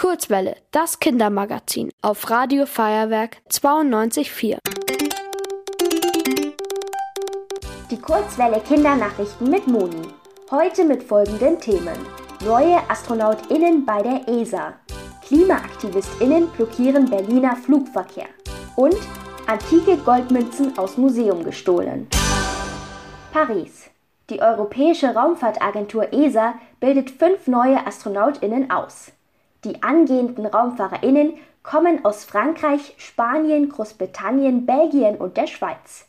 Kurzwelle, das Kindermagazin auf Radio Feuerwerk 92.4. Die Kurzwelle Kindernachrichten mit Moni. Heute mit folgenden Themen. Neue AstronautInnen bei der ESA. KlimaaktivistInnen blockieren Berliner Flugverkehr. Und antike Goldmünzen aus Museum gestohlen. Paris. Die Europäische Raumfahrtagentur ESA bildet fünf neue AstronautInnen aus. Die angehenden RaumfahrerInnen kommen aus Frankreich, Spanien, Großbritannien, Belgien und der Schweiz.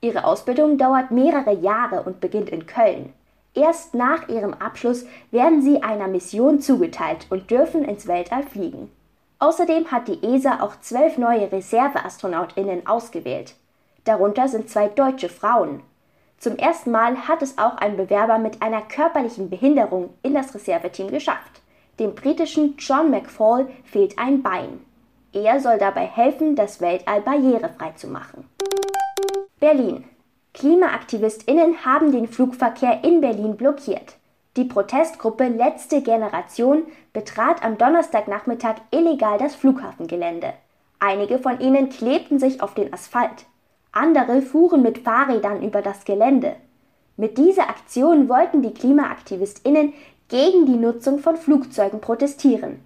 Ihre Ausbildung dauert mehrere Jahre und beginnt in Köln. Erst nach ihrem Abschluss werden sie einer Mission zugeteilt und dürfen ins Weltall fliegen. Außerdem hat die ESA auch zwölf neue Reserveastronautinnen ausgewählt. Darunter sind zwei deutsche Frauen. Zum ersten Mal hat es auch ein Bewerber mit einer körperlichen Behinderung in das Reserveteam geschafft. Dem britischen John McFall fehlt ein Bein. Er soll dabei helfen, das Weltall barrierefrei zu machen. Berlin. KlimaaktivistInnen haben den Flugverkehr in Berlin blockiert. Die Protestgruppe Letzte Generation betrat am Donnerstagnachmittag illegal das Flughafengelände. Einige von ihnen klebten sich auf den Asphalt. Andere fuhren mit Fahrrädern über das Gelände. Mit dieser Aktion wollten die KlimaaktivistInnen gegen die Nutzung von Flugzeugen protestieren.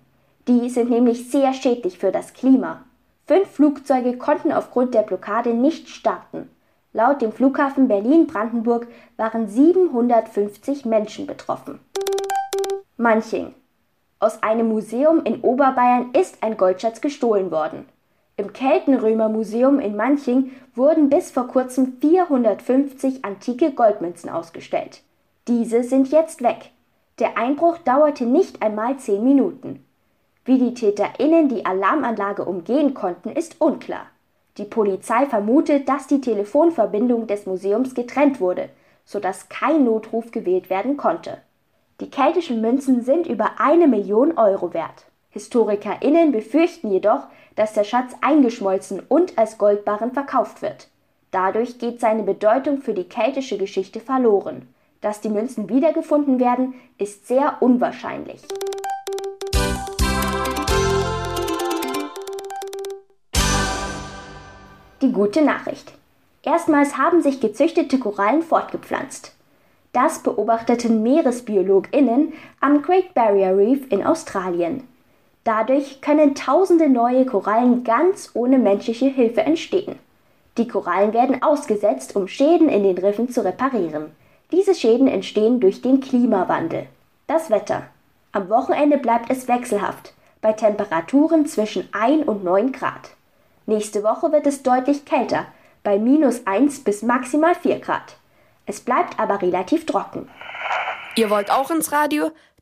Die sind nämlich sehr schädlich für das Klima. Fünf Flugzeuge konnten aufgrund der Blockade nicht starten. Laut dem Flughafen Berlin-Brandenburg waren 750 Menschen betroffen. Manching. Aus einem Museum in Oberbayern ist ein Goldschatz gestohlen worden. Im Keltenrömer-Museum in Manching wurden bis vor kurzem 450 antike Goldmünzen ausgestellt. Diese sind jetzt weg. Der Einbruch dauerte nicht einmal zehn Minuten. Wie die TäterInnen die Alarmanlage umgehen konnten, ist unklar. Die Polizei vermutet, dass die Telefonverbindung des Museums getrennt wurde, sodass kein Notruf gewählt werden konnte. Die keltischen Münzen sind über eine Million Euro wert. HistorikerInnen befürchten jedoch, dass der Schatz eingeschmolzen und als Goldbarren verkauft wird. Dadurch geht seine Bedeutung für die keltische Geschichte verloren. Dass die Münzen wiedergefunden werden, ist sehr unwahrscheinlich. Die gute Nachricht. Erstmals haben sich gezüchtete Korallen fortgepflanzt. Das beobachteten Meeresbiologinnen am Great Barrier Reef in Australien. Dadurch können tausende neue Korallen ganz ohne menschliche Hilfe entstehen. Die Korallen werden ausgesetzt, um Schäden in den Riffen zu reparieren. Diese Schäden entstehen durch den Klimawandel. Das Wetter. Am Wochenende bleibt es wechselhaft, bei Temperaturen zwischen 1 und 9 Grad. Nächste Woche wird es deutlich kälter, bei minus 1 bis maximal 4 Grad. Es bleibt aber relativ trocken. Ihr wollt auch ins Radio?